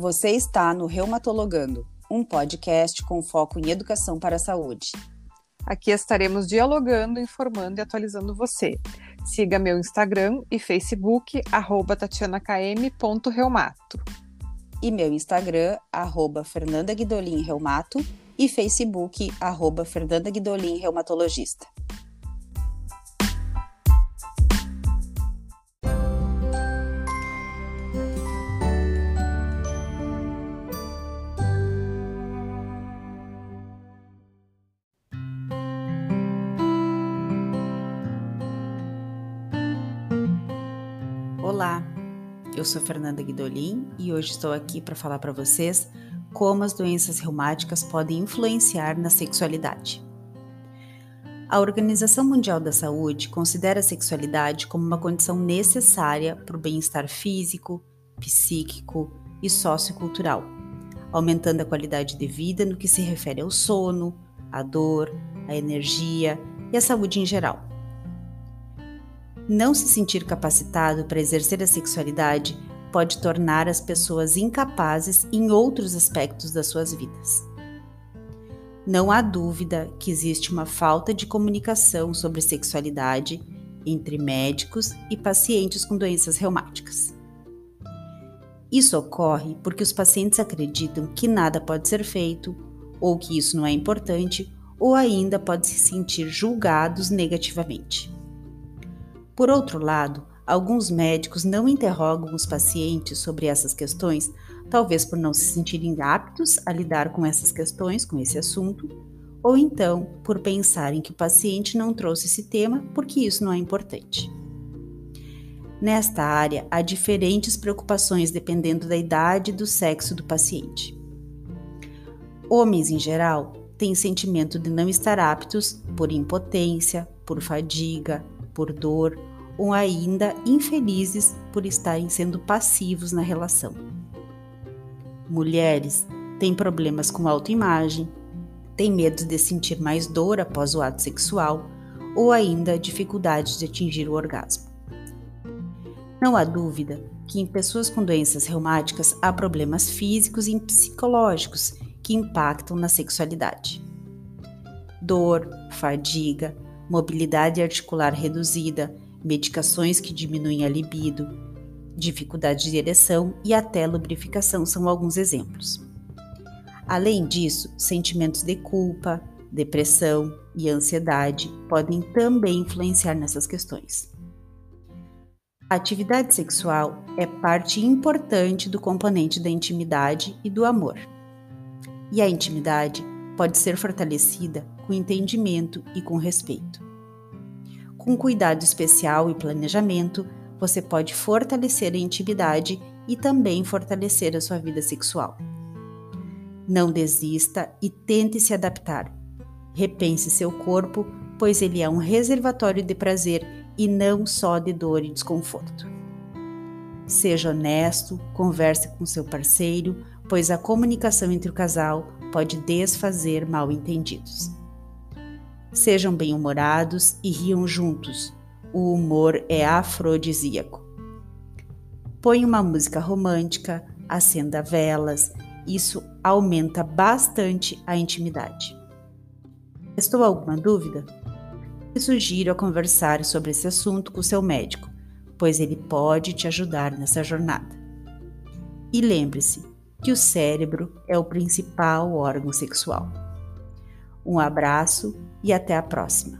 Você está no Reumatologando, um podcast com foco em educação para a saúde. Aqui estaremos dialogando, informando e atualizando você. Siga meu Instagram e Facebook, arroba tatianakm.reumato. E meu Instagram, arroba Fernanda Guidolin Reumato e Facebook, arroba Fernanda Olá, eu sou Fernanda Guidolin e hoje estou aqui para falar para vocês como as doenças reumáticas podem influenciar na sexualidade. A Organização Mundial da Saúde considera a sexualidade como uma condição necessária para o bem-estar físico, psíquico e sociocultural, aumentando a qualidade de vida no que se refere ao sono, à dor, à energia e à saúde em geral. Não se sentir capacitado para exercer a sexualidade pode tornar as pessoas incapazes em outros aspectos das suas vidas. Não há dúvida que existe uma falta de comunicação sobre sexualidade entre médicos e pacientes com doenças reumáticas. Isso ocorre porque os pacientes acreditam que nada pode ser feito, ou que isso não é importante, ou ainda podem se sentir julgados negativamente. Por outro lado, alguns médicos não interrogam os pacientes sobre essas questões, talvez por não se sentirem aptos a lidar com essas questões, com esse assunto, ou então por pensarem que o paciente não trouxe esse tema porque isso não é importante. Nesta área, há diferentes preocupações dependendo da idade e do sexo do paciente. Homens, em geral, têm sentimento de não estar aptos por impotência, por fadiga, por dor ou ainda infelizes por estarem sendo passivos na relação. Mulheres têm problemas com autoimagem, têm medo de sentir mais dor após o ato sexual ou ainda dificuldade de atingir o orgasmo. Não há dúvida que em pessoas com doenças reumáticas há problemas físicos e psicológicos que impactam na sexualidade. Dor, fadiga, mobilidade articular reduzida, medicações que diminuem a libido, dificuldade de ereção e até lubrificação são alguns exemplos. Além disso, sentimentos de culpa, depressão e ansiedade podem também influenciar nessas questões. A atividade sexual é parte importante do componente da intimidade e do amor. E a intimidade pode ser fortalecida com entendimento e com respeito. Com cuidado especial e planejamento, você pode fortalecer a intimidade e também fortalecer a sua vida sexual. Não desista e tente se adaptar. Repense seu corpo, pois ele é um reservatório de prazer e não só de dor e desconforto. Seja honesto, converse com seu parceiro, pois a comunicação entre o casal pode desfazer mal entendidos. Sejam bem-humorados e riam juntos. O humor é afrodisíaco. Põe uma música romântica, acenda velas, isso aumenta bastante a intimidade. Restou alguma dúvida? Eu sugiro a conversar sobre esse assunto com seu médico, pois ele pode te ajudar nessa jornada. E lembre-se que o cérebro é o principal órgão sexual. Um abraço e até a próxima!